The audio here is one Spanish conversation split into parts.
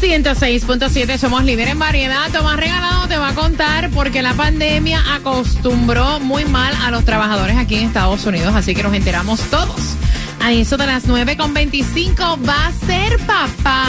106.7, somos líderes en variedad. Tomás Regalado te va a contar porque la pandemia acostumbró muy mal a los trabajadores aquí en Estados Unidos, así que nos enteramos todos. A eso de las 9.25 va a ser papá,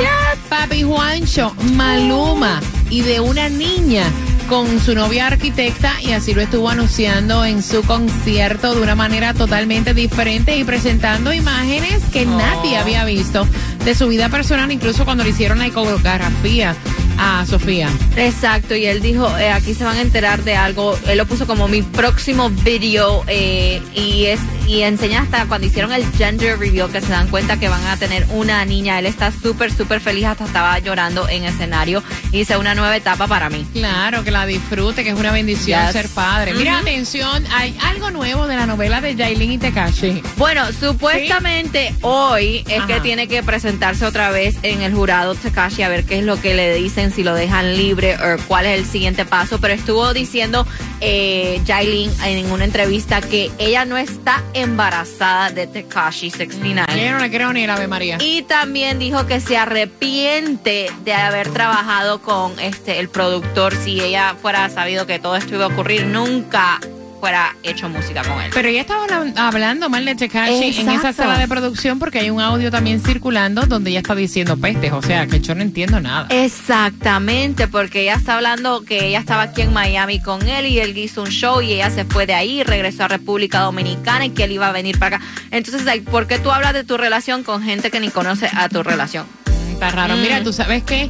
papi Juancho, Maluma y de una niña con su novia arquitecta y así lo estuvo anunciando en su concierto de una manera totalmente diferente y presentando imágenes que nadie había visto de su vida personal, incluso cuando le hicieron la iconografía a Sofía. Exacto, y él dijo, eh, aquí se van a enterar de algo, él lo puso como mi próximo video eh, y es y enseña hasta cuando hicieron el gender reveal que se dan cuenta que van a tener una niña, él está súper, súper feliz, hasta estaba llorando en escenario y dice una nueva etapa para mí. Claro, que la disfrute, que es una bendición Yes. ser padre. Mira, atención, hay algo nuevo de la novela de Yailin y Tekashi. Bueno, supuestamente hoy es Ajá. que tiene que presentarse otra vez en el jurado Takashi a ver qué es lo que le dicen, si lo dejan libre o cuál es el siguiente paso. Pero estuvo diciendo eh, Jailin en una entrevista que ella no está embarazada de Takashi 69. Yo no le creo ni el Ave María. Y también dijo que se arrepiente de haber trabajado con este el productor. Si ella fuera sabido que todo esto iba a ocurrir, nunca fuera hecho música con él. Pero ella estaba habla- hablando mal de Tekashi en esa sala de producción porque hay un audio también circulando donde ella está diciendo pestes. O sea, que yo no entiendo nada. Exactamente, porque ella está hablando que ella estaba aquí en Miami con él y él hizo un show y ella se fue de ahí, regresó a República Dominicana y que él iba a venir para acá. Entonces, ¿por qué tú hablas de tu relación con gente que ni conoce a tu relación? Está raro. Mm. Mira, tú sabes que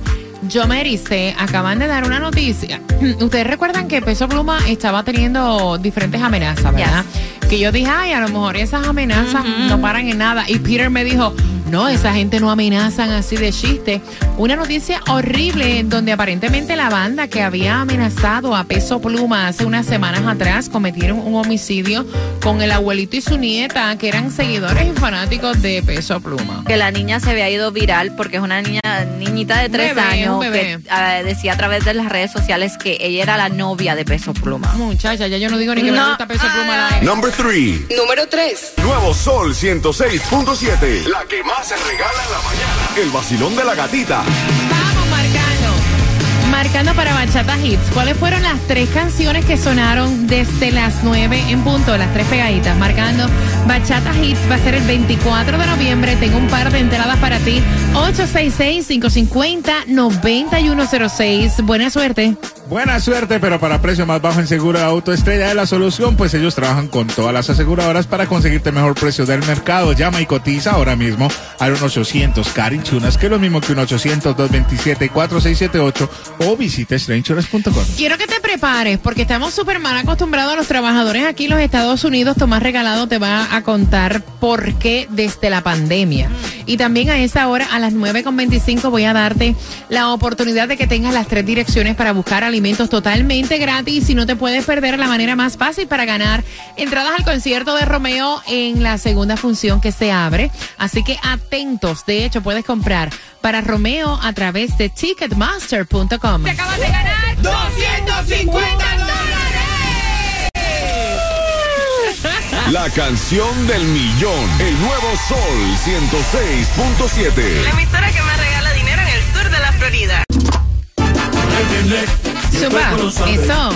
yo me ericé, acaban de dar una noticia. Ustedes recuerdan que Peso Pluma estaba teniendo diferentes amenazas, ¿verdad? Que yo dije, ay, a lo mejor esas amenazas no paran en nada. Y Peter me dijo, no, esa gente no amenazan así de chiste. Una noticia horrible en donde aparentemente la banda que había amenazado a Peso Pluma hace unas semanas atrás cometieron un homicidio con el abuelito y su nieta, que eran seguidores y fanáticos de Peso Pluma. Que la niña se había ido viral porque es una niña, niñita de tres Bebé, años que ah, decía a través de las redes sociales que ella era la novia de Peso Pluma. Muchacha, ya yo no digo ni que me No. gusta peso pluma la E. Number 3. Número 3. Nuevo Sol 106.7. La que más se regala en la mañana. El vacilón de la gatita. Vamos marcando. Marcando para Bachata Hits. ¿Cuáles fueron las tres canciones que sonaron desde las 9 en punto? Las tres pegaditas. Marcando Bachata Hits va a ser el 24 de noviembre. Tengo un par de entradas para ti. 866-550-9106. Buena suerte. Buena suerte, pero para precio más bajo en seguro auto estrella de la solución, pues ellos trabajan con todas las aseguradoras para conseguirte el mejor precio del mercado. Llama y cotiza ahora mismo al 1-800 Carinchunas, que es lo mismo que un 800-227-4678 o visita strangerous.com. Quiero que te prepares porque estamos súper mal acostumbrados a los trabajadores aquí en los Estados Unidos. Tomás Regalado te va a contar por qué desde la pandemia. Y también a esa hora, a las 9.25, voy a darte la oportunidad de que tengas las tres direcciones para buscar alimentos totalmente gratis y no te puedes perder la manera más fácil para ganar entradas al concierto de Romeo en la segunda función que se abre. Así que atentos. De hecho, puedes comprar para Romeo a través de ticketmaster.com. Te acabas de ganar 250 La canción del millón. El nuevo Sol 106.7. emisora que más regala dinero en el sur de la Florida. Zumba, eso.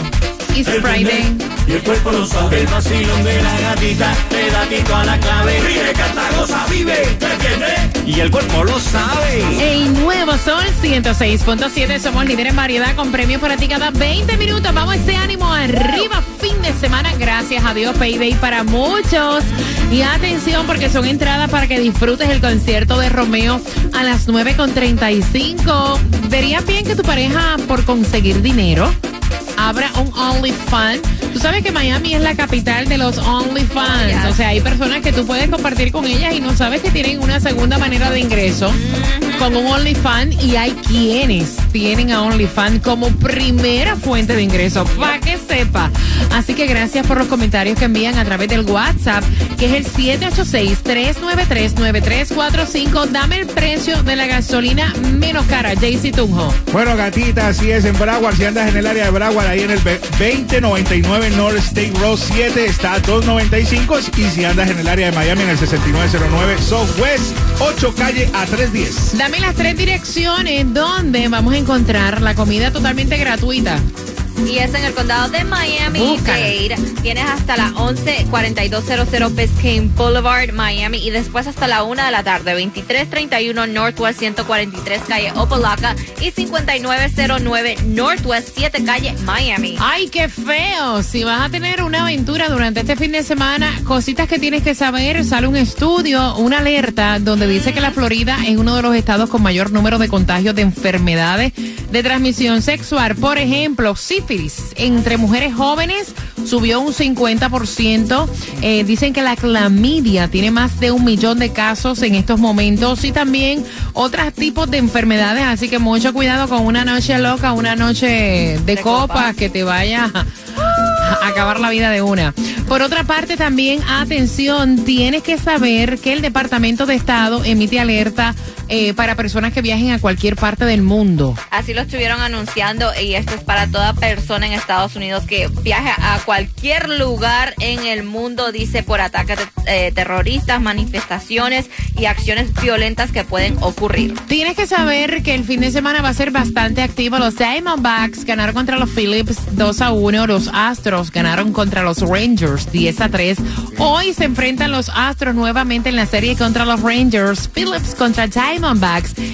It's Friday. Y el cuerpo lo sabe. El vacilón de la gatita, pedatito a la clave. Vive, canta, goza, vive, ¿entiendes? Y el cuerpo lo sabe. El nuevo Sol 106.7. Somos líderes en variedad con premios para ti cada 20 minutos. Vamos ese ánimo arriba. Gracias a Dios. Payday para muchos. Y atención porque son entradas para que disfrutes el concierto de Romeo a las 9.35. ¿Verías bien que tu pareja, por conseguir dinero, abra un OnlyFans Tú sabes que Miami es la capital de los OnlyFans. O sea, hay personas que tú puedes compartir con ellas y no sabes que tienen una segunda manera de ingreso con un OnlyFans y hay quienes tienen a OnlyFans como primera fuente de ingreso, para que sepa. Así que gracias por los comentarios que envían a través del WhatsApp, que es el 786-393-9345. Dame el precio de la gasolina menos cara, Jaycee Tunjo. Bueno, gatita, así es en Broward. Si andas en el área de Broward, ahí en el 2099 North State Road 7 está a 295 y si andas en el área de Miami en el 6909 Southwest 8 calle a 310. Dame las tres direcciones donde vamos a encontrar la comida totalmente gratuita. Y es en el condado de Miami-Dade. Tienes hasta la 114200 Biscayne Boulevard, Miami. Y después hasta la 1 de la tarde, 2331 Northwest 143 calle Opalaca y 5909 Northwest 7 calle Miami. ¡Ay, qué feo! Si vas a tener una aventura durante este fin de semana, cositas que tienes que saber, sale un estudio, una alerta, donde dice que la Florida es uno de los estados con mayor número de contagios de enfermedades de transmisión sexual. Por ejemplo, sífilis entre mujeres jóvenes subió un 50%. Eh, dicen que la clamidia tiene más de un millón de casos en estos momentos y también otros tipos de enfermedades. Así que mucho cuidado con una noche loca, una noche de, De copas copa. que te vaya a acabar la vida de una. Por otra parte, también, atención, tienes que saber que el Departamento de Estado emite alerta eh, para personas que viajen a cualquier parte del mundo. Así lo estuvieron anunciando y esto es para toda persona en Estados Unidos que viaje a cualquier lugar en el mundo, dice, por ataques eh, terroristas, manifestaciones y acciones violentas que pueden ocurrir. Tienes que saber que el fin de semana va a ser bastante activo. Los Diamondbacks ganaron contra los Phillips 2 a 1. Los Astros ganaron contra los Rangers 10 a 3. Hoy se enfrentan los Astros nuevamente en la serie contra los Rangers. Phillips contra Diamondbacks.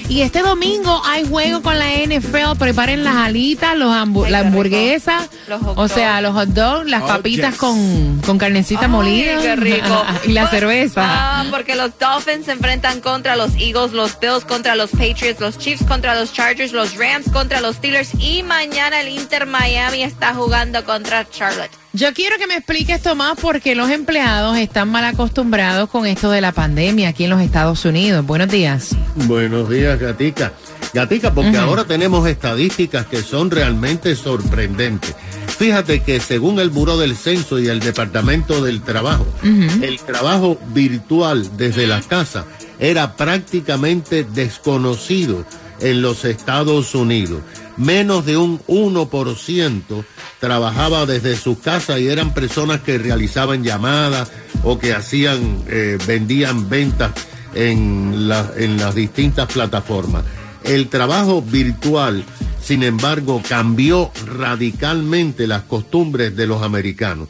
Y este domingo hay juego con la NFL. Preparen las alitas, los hambu- Ay, la hamburguesa. Los o sea, los hot dogs, las Oh, papitas yes. con, con carnecita Ay, molida. qué rico. y la cerveza. Ah, porque los Dolphins se enfrentan contra los Eagles, los Bills contra los Patriots, los Chiefs contra los Chargers, los Rams contra los Steelers y mañana el Inter Miami está jugando contra Charlotte. Yo quiero que me explique esto más porque los empleados están mal acostumbrados con esto de la pandemia aquí en los Estados Unidos. Buenos días. Buenos días, Gatica. Gatica, porque ahora tenemos estadísticas que son realmente sorprendentes. Fíjate que según el Buró del Censo y el Departamento del Trabajo, el trabajo virtual desde la casa era prácticamente desconocido en los Estados Unidos. Menos de un 1% trabajaba desde su casa y eran personas que realizaban llamadas o que hacían, eh, vendían ventas en las distintas plataformas. El trabajo virtual, sin embargo, cambió radicalmente las costumbres de los americanos.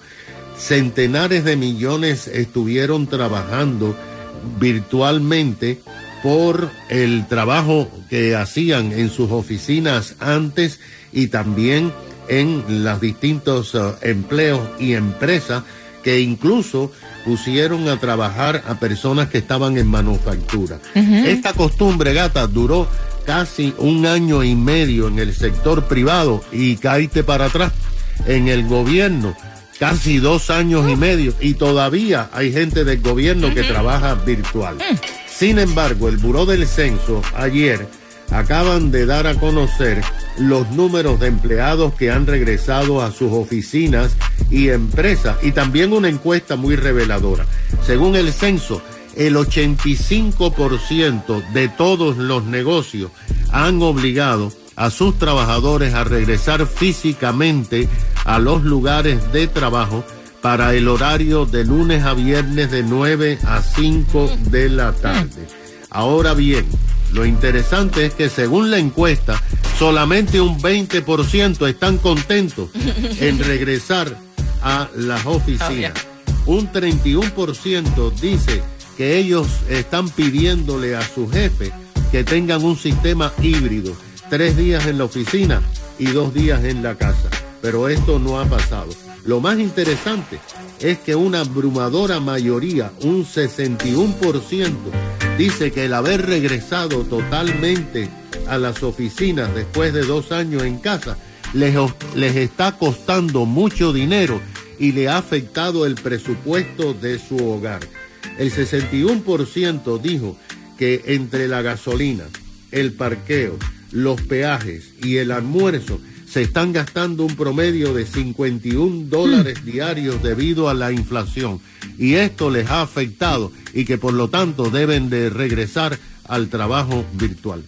Centenares de millones estuvieron trabajando virtualmente por el trabajo que hacían en sus oficinas antes y también en los distintos eh, empleos y empresas que incluso pusieron a trabajar a personas que estaban en manufactura. Esta costumbre, gata, duró casi un año y medio en el sector privado y caíste para atrás en el gobierno. Casi dos años y medio y todavía hay gente del gobierno que trabaja virtual. Sin embargo, el Buró del Censo ayer acaban de dar a conocer los números de empleados que han regresado a sus oficinas y empresas y también una encuesta muy reveladora. Según el censo, el 85% de todos los negocios han obligado a sus trabajadores a regresar físicamente a los lugares de trabajo para el horario de lunes a viernes de 9 a 5 de la tarde. Ahora bien, lo interesante es que según la encuesta, solamente un 20% están contentos en regresar a las oficinas. Un 31% dice que ellos están pidiéndole a su jefe que tengan un sistema híbrido, tres días en la oficina y dos días en la casa. Pero esto no ha pasado. Lo más interesante es que una abrumadora mayoría, un 61%, dice que el haber regresado totalmente a las oficinas después de dos años en casa les, les está costando mucho dinero y le ha afectado el presupuesto de su hogar. El 61% dijo que entre la gasolina, el parqueo, los peajes y el almuerzo se están gastando un promedio de 51 dólares diarios debido a la inflación. Y esto les ha afectado y que por lo tanto deben de regresar al trabajo virtual.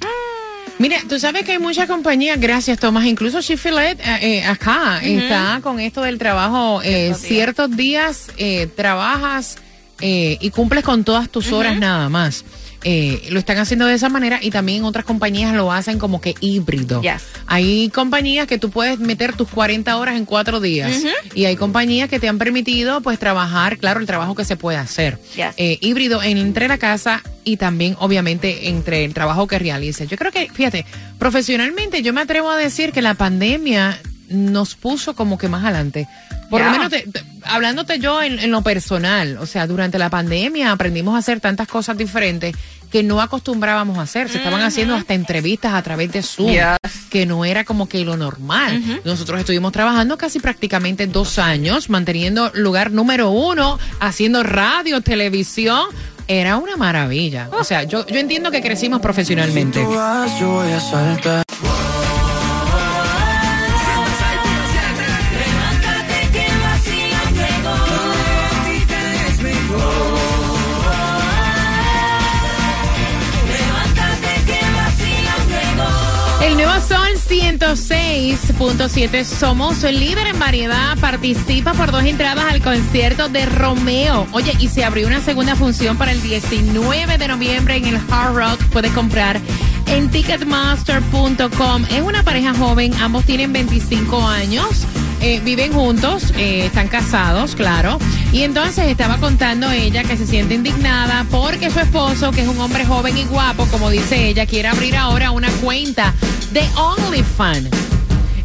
Mira, tú sabes que hay muchas compañías, gracias Tomás, incluso Chifilet eh, eh, acá está con esto del trabajo, eh, ciertos días. eh, trabajas eh, y cumples con todas tus horas nada más. Eh, lo están haciendo de esa manera y también otras compañías lo hacen como que híbrido. Yes. Hay compañías que tú puedes meter tus 40 horas en cuatro días y hay compañías que te han permitido pues trabajar, claro, el trabajo que se puede hacer. Yes. Eh, híbrido en, entre la casa y también obviamente entre el trabajo que realices. Yo creo que, fíjate, profesionalmente yo me atrevo a decir que la pandemia nos puso como que más adelante. Por lo menos te- te- hablándote yo en, en lo personal, o sea, durante la pandemia aprendimos a hacer tantas cosas diferentes que no acostumbrábamos a hacer. Se estaban haciendo hasta entrevistas a través de Zoom, Yes. que no era como que lo normal. Nosotros estuvimos trabajando casi prácticamente dos años, manteniendo lugar número uno, haciendo radio, televisión. Era una maravilla. O sea, yo, yo entiendo que crecimos profesionalmente. 106.7. Somos el líder en variedad. Participa por dos entradas al concierto de Romeo. Oye, y se abrió una segunda función para el 19 de noviembre en el Hard Rock. Puedes comprar en ticketmaster.com. Es una pareja joven. Ambos tienen 25 años. Eh, viven juntos, eh, están casados, claro. Y entonces estaba contando ella que se siente indignada porque su esposo, que es un hombre joven y guapo, como dice ella, quiere abrir ahora una cuenta de OnlyFans.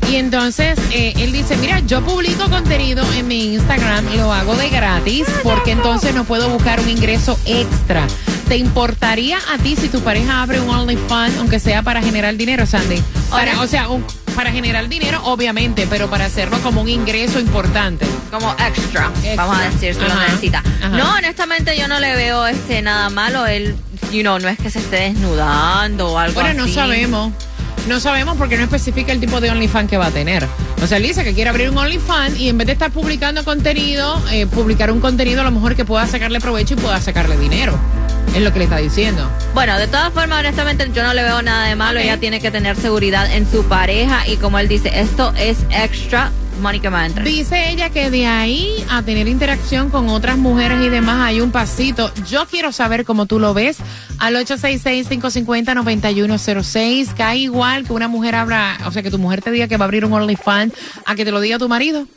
Y entonces eh, él dice, mira, yo publico contenido en mi Instagram, lo hago de gratis, porque entonces no puedo buscar un ingreso extra. ¿Te importaría a ti si tu pareja abre un OnlyFans, aunque sea para generar dinero, Sandy? Para, o sea, un- para generar dinero, obviamente, pero para hacerlo como un ingreso importante. como extra, Extra. vamos a decir, si lo necesita. Ajá. No, honestamente yo no le veo este nada malo. Él, you know, no es que se esté desnudando o algo Bueno, así. no sabemos. No sabemos porque no especifica el tipo de OnlyFans que va a tener. O sea, él dice que quiere abrir un OnlyFans y en vez de estar publicando contenido, eh, publicar un contenido a lo mejor que pueda sacarle provecho y pueda sacarle dinero. Es lo que le está diciendo. Bueno, de todas formas, honestamente, yo no le veo nada de malo. Ella tiene que tener seguridad en su pareja y como él dice, esto es extra que va. Dice ella que de ahí a tener interacción con otras mujeres y demás hay un pasito. Yo quiero saber cómo tú lo ves. Al 866-550-9106. Cae igual que una mujer abra, o sea, que tu mujer te diga que va a abrir un OnlyFans a que te lo diga tu marido.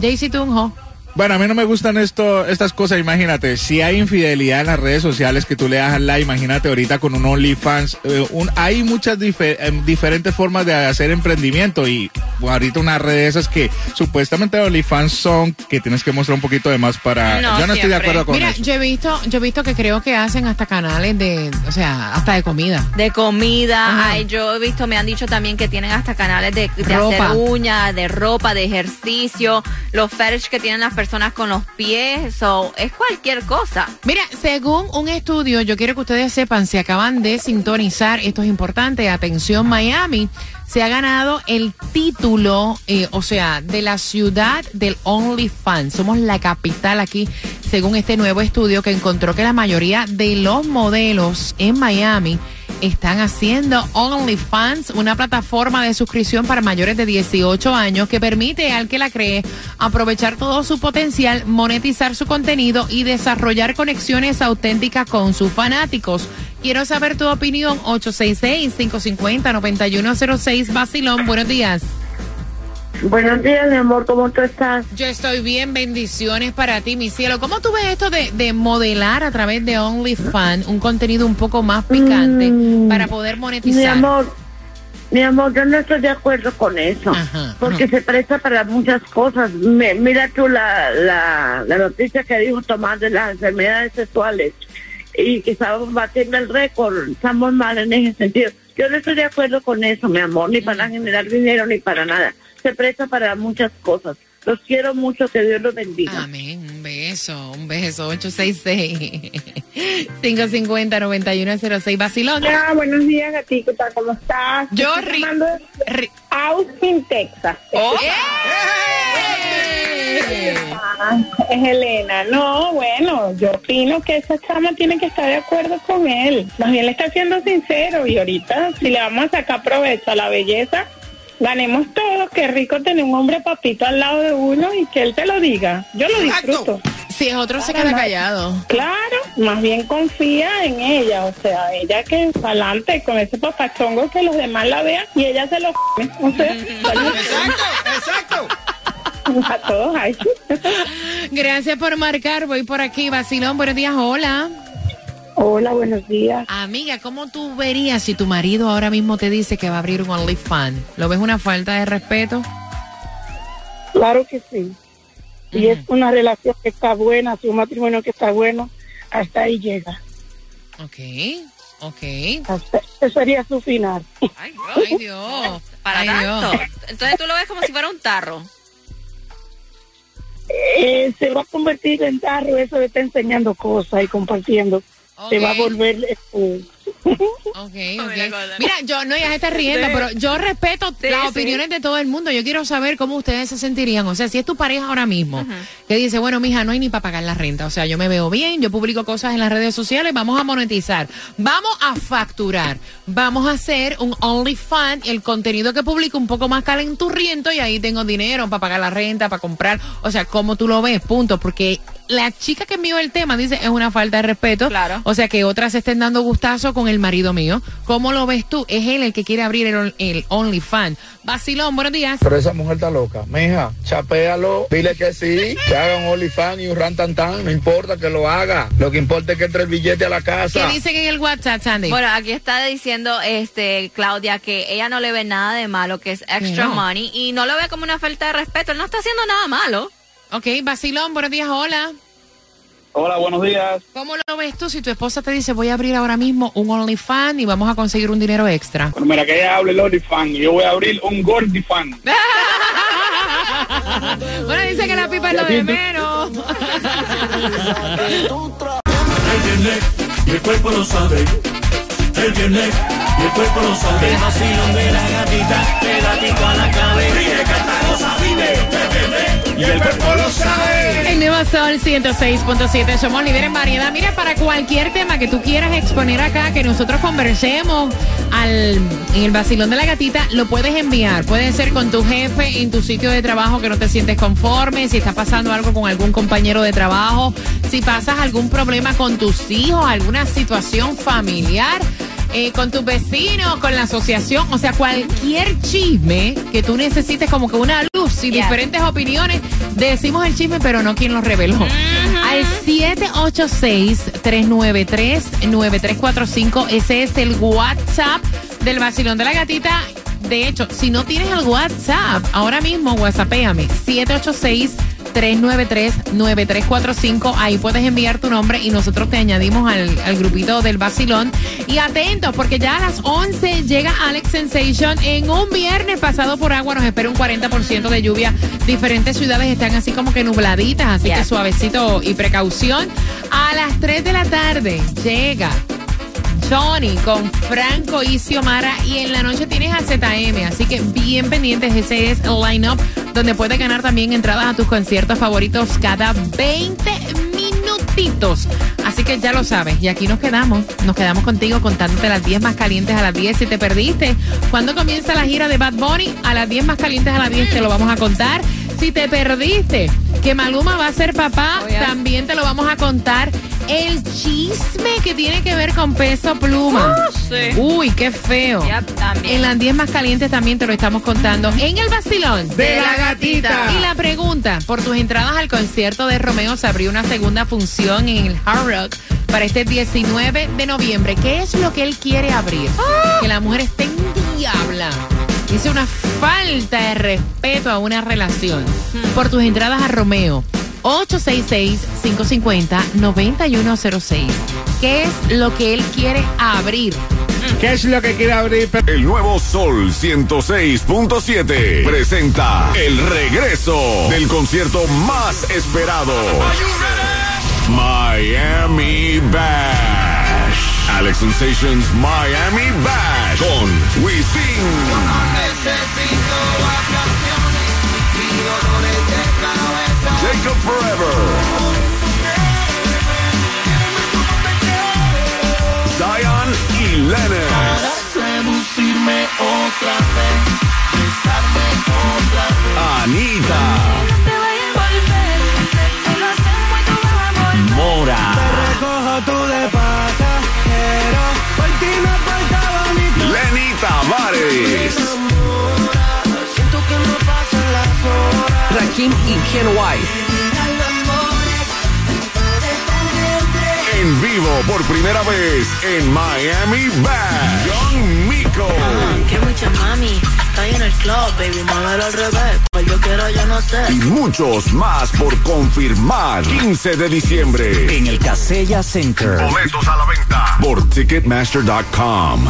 Jaycee Tunjo. Bueno, a mí no me gustan esto, estas cosas, imagínate, si hay infidelidad en las redes sociales que tú le das al like, imagínate ahorita con un OnlyFans, eh, un- hay muchas em, diferentes formas de hacer emprendimiento y bueno, ahorita una red de esas que supuestamente OnlyFans son que tienes que mostrar un poquito de más para... No, yo no estoy de acuerdo con Mira, eso. yo he visto, yo he visto que creo que hacen hasta canales de, o sea, hasta de comida. De comida, Ajá. ay, yo he visto, me han dicho también que tienen hasta canales de, de Ropa. hacer uñas, de ropa, de ejercicio, los fetish que tienen las personas con los pies, so, es cualquier cosa. Mira, según un estudio, yo quiero que ustedes sepan, se acaban de sintonizar, esto es importante, atención Miami, se ha ganado el título, eh, o sea, de la ciudad del OnlyFans. Somos la capital aquí, según este nuevo estudio que encontró que la mayoría de los modelos en Miami están haciendo OnlyFans, una plataforma de suscripción para mayores de 18 años que permite al que la cree aprovechar todo su potencial, monetizar su contenido y desarrollar conexiones auténticas con sus fanáticos. Quiero saber tu opinión, 866-550-9106, Basilón, buenos días. Buenos días, mi amor, ¿cómo tú estás? Yo estoy bien, bendiciones para ti, mi cielo. ¿Cómo tú ves esto de, de modelar a través de OnlyFans un contenido un poco más picante Mm, para poder Mi monetizar? amor, mi amor, yo no estoy de acuerdo con eso, Ajá, porque ajá. se presta para muchas cosas. Me- mira tú la, la, la noticia que dijo Tomás de las enfermedades sexuales y que estamos batiendo el récord, estamos mal en ese sentido. Yo no estoy de acuerdo con eso, mi amor, ni para generar dinero ni para nada. Se presta para muchas cosas. Los quiero mucho, que Dios los bendiga. Amén. Un beso, un beso. 866-550-9106. Vacilón. Ah, buenos días, gatita. ¿Cómo estás? Yo Estoy ri- Austin, Texas. ¡Eh! Ah, es Elena. No, bueno, yo opino que esa chama tiene que estar de acuerdo con él. Más bien le está siendo sincero y ahorita si le vamos a sacar provecho a la belleza, ganemos todos. Qué rico tener un hombre papito al lado de uno y que él te lo diga. Yo lo disfruto. Si es otro, se queda callado. Claro, más bien confía en ella, o sea, ella que adelante con ese papachongo que los demás la vean y ella se lo come. O sea, Exacto, exacto. a todos hay. Gracias por marcar. Voy por aquí. Vacilón, buenos días. Hola. Hola, buenos días. Amiga, ¿cómo tú verías si tu marido ahora mismo te dice que va a abrir un OnlyFans? ¿Lo ves una falta de respeto? Claro que sí. Si es una relación que está buena, si un matrimonio que está bueno, hasta ahí llega. Ok, ok. Hasta, ese sería su final. Ay, Ay, Dios. para Ay, tanto. Dios. Entonces tú lo ves como si fuera un tarro. Eh, se va a convertir en tarro eso de estar enseñando cosas y compartiendo. Se va a volver... eh, Ok, ok. Mira, yo no, ya se está riendo, Sí. pero yo respeto Sí, las sí. opiniones de todo el mundo. Yo quiero saber cómo ustedes se sentirían. O sea, si es tu pareja ahora mismo, que dice, bueno, mija, no hay ni para pagar la renta. O sea, yo me veo bien, yo publico cosas en las redes sociales, vamos a monetizar, vamos a facturar, vamos a hacer un OnlyFans, el contenido que publico un poco más calenturriento y ahí tengo dinero para pagar la renta, para comprar. O sea, ¿cómo tú lo ves? Punto. Porque la chica que envió el tema dice, es una falta de respeto. Claro. O sea, que otras estén dando gustazo con el marido mío. ¿Cómo lo ves tú? Es él el que quiere abrir el, el OnlyFans. Vacilón, buenos días. Pero esa mujer está loca. Mija, chapéalo, dile que sí, que haga un OnlyFans y un rantantan, no importa que lo haga. Lo que importa es que entre el billete a la ¿Qué casa. dicen en el WhatsApp, Sandy? Bueno, aquí está diciendo este Claudia que ella no le ve nada de malo, que es extra No. money y no lo ve como una falta de respeto. Él no está haciendo nada malo. ok, Vacilón, buenos días, hola. Hola, buenos días. ¿Cómo lo ves tú si tu esposa te dice voy a abrir ahora mismo un OnlyFans y vamos a conseguir un dinero extra? Bueno, mira, que ella hable el OnlyFans y yo voy a abrir un Gordifan. bueno, dice que la pipa es lo de menos. El cuerpo lo sabe. Él viene y el cuerpo lo sabe. El vacilón de la gatita, pegadito a la clave. Ríe, canta, goza, vive. Y el cuerpo lo sabe. El nuevo Sol 106.7, somos líderes en variedad. Mira, para cualquier tema que tú quieras exponer acá, que nosotros conversemos al, en el vacilón de la gatita, lo puedes enviar. Puede ser con tu jefe en tu sitio de trabajo que no te sientes conforme, si está pasando algo con algún compañero de trabajo, si pasas algún problema con tus hijos, alguna situación familiar. Eh, con tus vecinos, con la asociación, o sea, cualquier chisme que tú necesites como que una luz y Yeah. diferentes opiniones, decimos el chisme, pero no quien lo reveló. Al 786-393-9345, ese es el WhatsApp del vacilón de la gatita. De hecho, si no tienes el WhatsApp, ahora mismo WhatsAppéame 786 393-9345. Ahí puedes enviar tu nombre y nosotros te añadimos al, al grupito del vacilón. Y atentos, porque ya a las 11 llega Alex Sensation en un viernes pasado por agua. Nos espera un 40% de lluvia. Diferentes ciudades están así como que nubladitas, así que suavecito y precaución. A las 3 de la tarde llega Johnny con Franco y Xiomara y en la noche tienes a ZM, así que bien pendientes, ese es el line-up donde puedes ganar también entradas a tus conciertos favoritos cada 20 minutitos. Así que ya lo sabes, y aquí nos quedamos, nos quedamos contigo contándote las 10 más calientes a las 10 si te perdiste. ¿Cuándo comienza la gira de Bad Bunny? A las 10 más calientes a las 10 te lo vamos a contar. Si te perdiste que Maluma va a ser papá, también te lo vamos a contar. El chisme que tiene que ver con peso pluma. sí. Uy, qué feo. Yep, también. En las 10 más calientes también te lo estamos contando. En el vacilón De la gatita. Y la pregunta, por tus entradas al concierto de Romeo se abrió una segunda función en el Hard Rock para este 19 de noviembre. ¿Qué es lo que él quiere abrir? ¡Ah! Que la mujer esté en diabla. Es una falta de respeto a una relación. Hmm. Por tus entradas a Romeo. 866-550-9106. ¿Qué es lo que él quiere abrir? ¿Qué es lo que quiere abrir? El nuevo Sol 106.7 presenta el regreso del concierto más esperado. Miami Bash. Alex Sensations Miami Bash con Wisin. Jacob Forever. Zion y Lennon. Anita. Mora. Lenny Tavares. Rakim y Ken White. En vivo por primera vez en Miami Bash. Young Miko. Que mucha mami, estoy en el club, baby, muévelo al revés. Pues yo quiero, yo no sé. Y muchos más por confirmar. 15 de diciembre. En el Casella Center. Boletos a la venta por Ticketmaster.com.